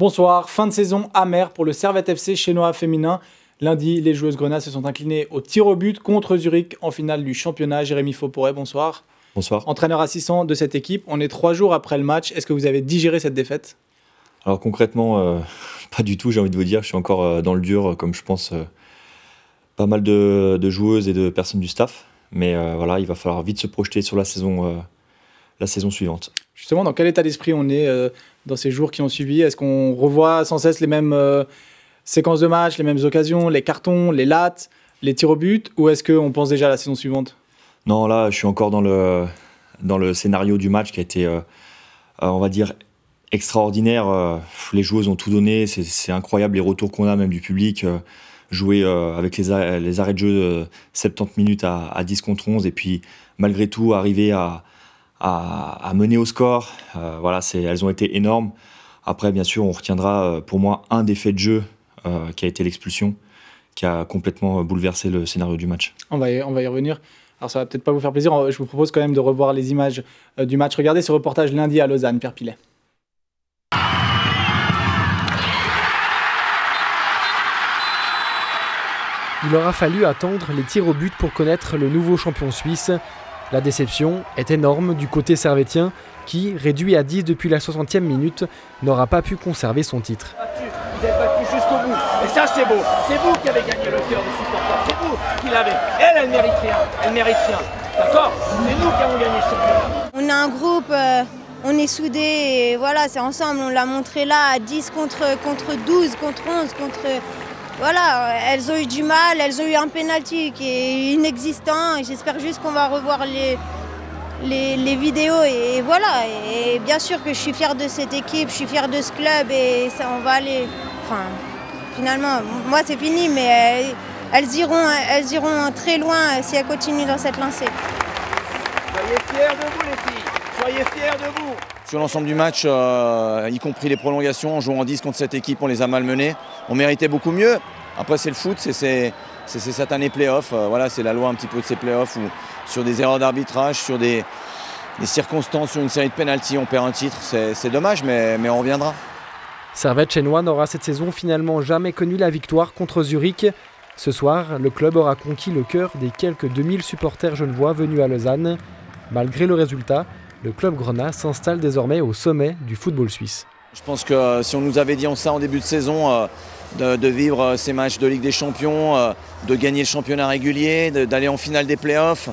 Bonsoir, fin de saison amère pour le Servette FC chinois féminin. Lundi, les joueuses grenades se sont inclinées au tir au but contre Zurich en finale du championnat. Jérémy Fauporet, bonsoir. Bonsoir. Entraîneur assistant de cette équipe, on est trois jours après le match. Est-ce que vous avez digéré cette défaite? Alors concrètement, euh, pas du tout, j'ai envie de vous dire. Je suis encore euh, dans le dur, euh, comme je pense pas mal de, joueuses et de personnes du staff. Mais voilà, il va falloir vite se projeter sur la saison, la saison suivante. Justement, dans quel état d'esprit on est dans ces jours qui ont suivi? Est-ce qu'on revoit sans cesse les mêmes euh, séquences de match, les mêmes occasions, les cartons, les lattes, les tirs au but? Ou est-ce qu'on pense déjà à la saison suivante? Non, là, je suis encore dans le, dans le scénario du match qui a été, euh, euh, on va dire, extraordinaire. les joueuses ont tout donné. C'est incroyable les retours qu'on a, même du public. jouer avec les, les, arrêts de jeu 70 minutes à, à 10 contre 11 et puis malgré tout arriver à à, mener au score. Euh, voilà, elles ont été énormes. Après, bien sûr, on retiendra euh, pour moi un des faits de jeu euh, qui a été l'expulsion, qui a complètement bouleversé le scénario du match. On va y, on va y revenir. Alors ça va peut-être pas vous faire plaisir, je vous propose quand même de revoir les images du match. Regardez ce reportage lundi à Lausanne, Pierre Pilet. Il aura fallu attendre les tirs au but pour connaître le nouveau champion suisse. La déception est énorme du côté servétien qui, réduit à 10 depuis la 60e minute, n'aura pas pu conserver son titre. Vous êtes battu jusqu'au bout. Et ça, c'est beau. C'est vous qui avez gagné le cœur des supporters. C'est vous qui l'avez. Elle, elle mérite rien. Elle mérite rien. D'accord C'est nous qui avons gagné ce championnat. On a un groupe, euh, on est soudés et voilà, c'est ensemble. On l'a montré là à 10 contre, contre 12, contre 11, contre voilà, elles ont eu du mal, elles ont eu un penalty qui est inexistant. J'espère juste qu'on va revoir les, les, vidéos. Et, voilà, et bien sûr que je suis fière de cette équipe, je suis fière de ce club et ça, on va aller. Enfin, finalement, moi c'est fini, mais elles, iront, elles iront très loin si elles continuent dans cette lancée. Soyez fiers de vous les filles, soyez fiers de vous. Sur l'ensemble du match, euh, y compris les prolongations, en jouant en 10 contre cette équipe, on les a malmenés. On méritait beaucoup mieux. Après, c'est le foot, c'est cette année play-off. Euh, voilà, c'est la loi un petit peu de ces play-offs où sur des erreurs d'arbitrage, sur des, circonstances, sur une série de pénalties, on perd un titre. C'est dommage, mais, mais on reviendra. Servette chinois n'aura cette saison finalement jamais connu la victoire contre Zurich. Ce soir, le club aura conquis le cœur des quelques 2000 supporters genevois venus à Lausanne. Malgré le résultat, le club Grenat s'installe désormais au sommet du football suisse. Je pense que euh, si on nous avait dit ça en début de saison, euh, de, vivre euh, ces matchs de Ligue des Champions, de gagner le championnat régulier, d'aller en finale des playoffs,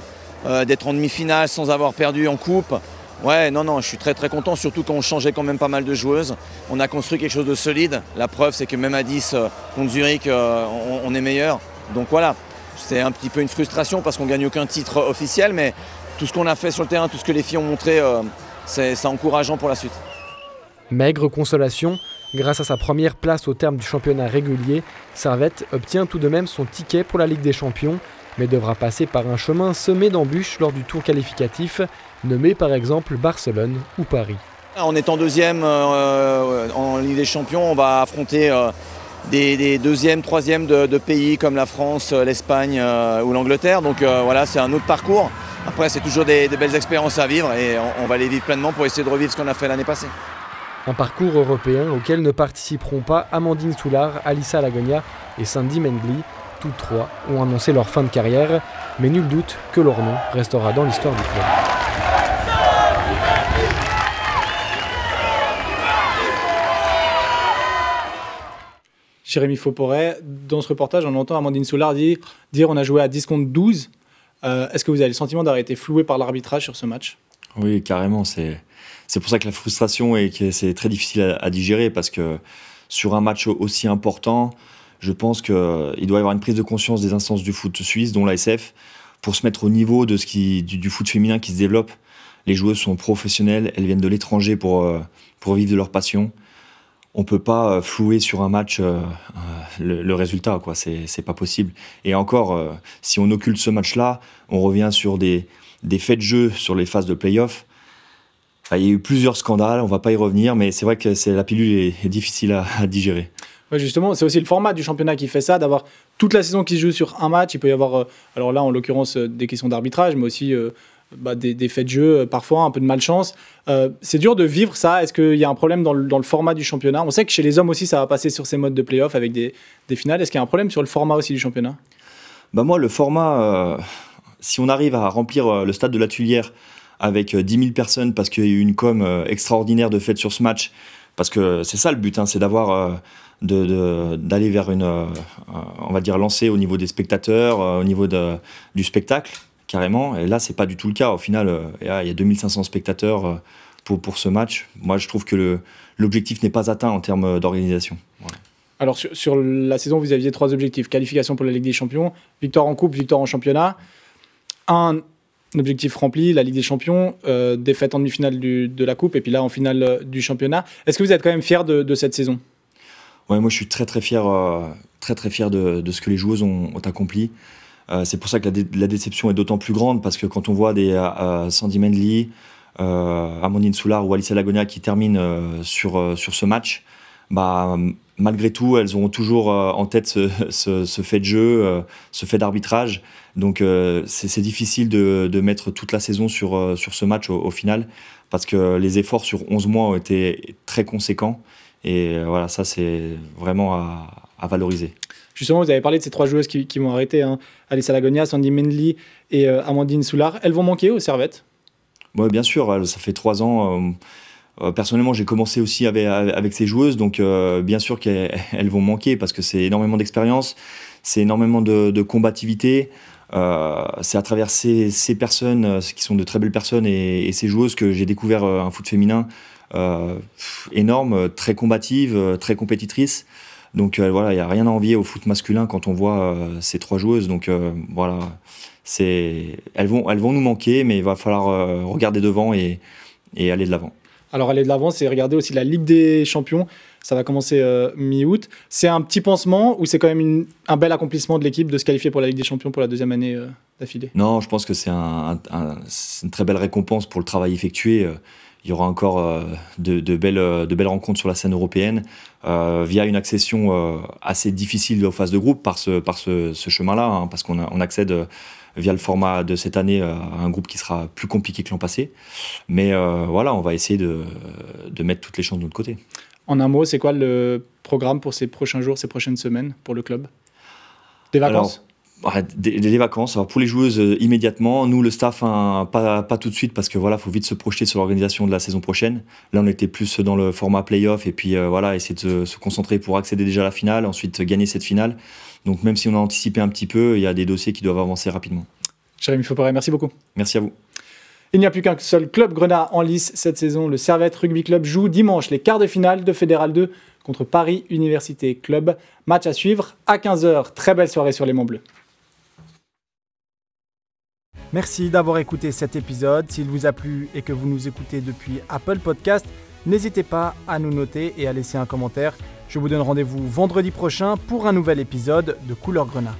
d'être en demi-finale sans avoir perdu en coupe. Ouais, non, non, je suis très très content, surtout quand on changeait quand même pas mal de joueuses. On a construit quelque chose de solide. La preuve, c'est que même à 10 contre Zurich, on, est meilleur. Donc voilà, c'est un petit peu une frustration parce qu'on gagne aucun titre officiel, mais tout ce qu'on a fait sur le terrain, tout ce que les filles ont montré, euh, c'est encourageant pour la suite. Maigre consolation, grâce à sa première place au terme du championnat régulier, Servette obtient tout de même son ticket pour la Ligue des Champions, mais devra passer par un chemin semé d'embûches lors du tour qualificatif, nommé par exemple Barcelone ou Paris. En étant deuxième euh, en Ligue des Champions, on va affronter euh, des, deuxièmes, troisièmes de, pays comme la France, l'Espagne ou l'Angleterre. Donc voilà, c'est un autre parcours. Après, c'est toujours des, belles expériences à vivre et on, va les vivre pleinement pour essayer de revivre ce qu'on a fait l'année passée. Un parcours européen auquel ne participeront pas Amandine Soulard, Alissa Lagonia et Sandy Mengli. Toutes trois ont annoncé leur fin de carrière, mais nul doute que leur nom restera dans l'histoire du club. Jérémy Fauporet, dans ce reportage, on entend Amandine Soulard dire, dire on a joué à 10 contre 12. Euh, est-ce que vous avez le sentiment d'avoir été floué par l'arbitrage sur ce match? Oui, carrément. C'est pour ça que la frustration et que c'est très difficile à, digérer parce que sur un match aussi important, je pense qu'il doit y avoir une prise de conscience des instances du foot suisse, dont l'ASF, pour se mettre au niveau de ce qui, du, foot féminin qui se développe. Les joueuses sont professionnelles, elles viennent de l'étranger pour, euh, pour vivre de leur passion on peut pas euh, flouer sur un match euh, euh, le, résultat, quoi. C'est pas possible. Et encore, si on occulte ce match-là, on revient sur des, des faits de jeu sur les phases de play-off. il y a eu plusieurs scandales, on va pas y revenir, mais c'est vrai que la pilule est, difficile à, digérer. Justement, c'est aussi le format du championnat qui fait ça, d'avoir toute la saison qui se joue sur un match. Il peut y avoir, alors là en l'occurrence, des questions d'arbitrage, mais aussi bah, des, des, faits de jeu, parfois un peu de malchance. c'est dur de vivre ça. Est-ce qu'il y a un problème dans le, format du championnat? On sait que chez les hommes aussi, ça va passer sur ces modes de playoff avec des, finales. Est-ce qu'il y a un problème sur le format aussi du championnat? Bah Moi, le format, si on arrive à remplir le stade de la Tuilière avec 10 000 personnes parce qu'il y a eu une com extraordinaire de fait sur ce match, parce que c'est ça le but, hein, c'est d'avoir d'aller vers une, euh, on va dire, lancée au niveau des spectateurs, euh, au niveau du spectacle, carrément. Et là, c'est pas du tout le cas. Au final, euh, il y a 2500 spectateurs pour, pour ce match. Moi, je trouve que l'objectif n'est pas atteint en termes d'organisation. Alors, sur, sur, la saison, vous aviez trois objectifs qualification pour la Ligue des Champions, victoire en Coupe, victoire en championnat. Un objectif rempli, la Ligue des Champions, défaite en demi-finale de la Coupe, et puis là, en finale du championnat. Est-ce que vous êtes quand même fier de, de cette saison? Moi je suis très très fier, euh, très très fier de, ce que les joueuses ont, accompli. Euh, c'est pour ça que la, déception est d'autant plus grande parce que quand on voit des euh, Sandy Mendley, Amandine Soulard ou Alice Lagonia qui terminent sur, sur ce match, bah, malgré tout, elles auront toujours en tête ce, fait de jeu, ce fait d'arbitrage. Donc c'est difficile de, mettre toute la saison sur, sur ce match au, final parce que les efforts sur 11 mois ont été très conséquents. Et euh, voilà, ça, c'est vraiment à, valoriser. Justement, vous avez parlé de ces trois joueuses qui, vont arrêter, hein. Alice Alagonia, Sandy Mendley et euh, Amandine Soulard. Elles vont manquer aux Servettes? Oui, bien sûr, ça fait trois ans. Euh, personnellement, j'ai commencé aussi avec, avec ces joueuses, donc bien sûr qu'elles vont manquer parce que c'est énormément d'expérience, c'est énormément de, combativité. c'est à travers ces, personnes, qui sont de très belles personnes, et, ces joueuses que j'ai découvert un foot féminin euh, énorme, très combative, très compétitrice. Donc euh, voilà, il n'y a rien à envier au foot masculin quand on voit euh, ces trois joueuses. Donc voilà, c'est, elles, vont, elles vont nous manquer, mais il va falloir regarder devant et, et aller de l'avant. Alors aller de l'avant, c'est regarder aussi la Ligue des Champions. Ça va commencer mi-août. C'est un petit pansement ou c'est quand même un bel accomplissement de l'équipe de se qualifier pour la Ligue des Champions pour la deuxième année d'affilée? Non, je pense que c'est un, une très belle récompense pour le travail effectué il y aura encore euh, de, belles, de belles rencontres sur la scène européenne euh, via une accession euh, assez difficile aux phases de groupe par ce, par ce, chemin-là, hein, parce qu'on on accède via le format de cette année à un groupe qui sera plus compliqué que l'an passé. Mais voilà, on va essayer de, de, mettre toutes les chances de notre côté. En un mot, c'est quoi le programme pour ces prochains jours, ces prochaines semaines pour le club? Des vacances? Des, vacances. Alors pour les joueuses euh, immédiatement, nous le staff hein, pas, pas tout de suite parce que voilà, faut vite se projeter sur l'organisation de la saison prochaine. Là, on était plus dans le format playoff et puis euh, voilà, essayer de se, concentrer pour accéder déjà à la finale, ensuite gagner cette finale. Donc même si on a anticipé un petit peu, il y a des dossiers qui doivent avancer rapidement. Jérémy Fauparé, merci beaucoup. Merci à vous. Il n'y a plus qu'un seul club grenat en lice cette saison. Le Servette Rugby Club joue dimanche les quarts de finale de Fédéral 2 contre Paris Université Club. Match à suivre à 15h. Très belle soirée sur les Monts Bleus. Merci d'avoir écouté cet épisode. S'il vous a plu et que vous nous écoutez depuis Apple Podcast, n'hésitez pas à nous noter et à laisser un commentaire. Je vous donne rendez-vous vendredi prochain pour un nouvel épisode de Couleur Grenat.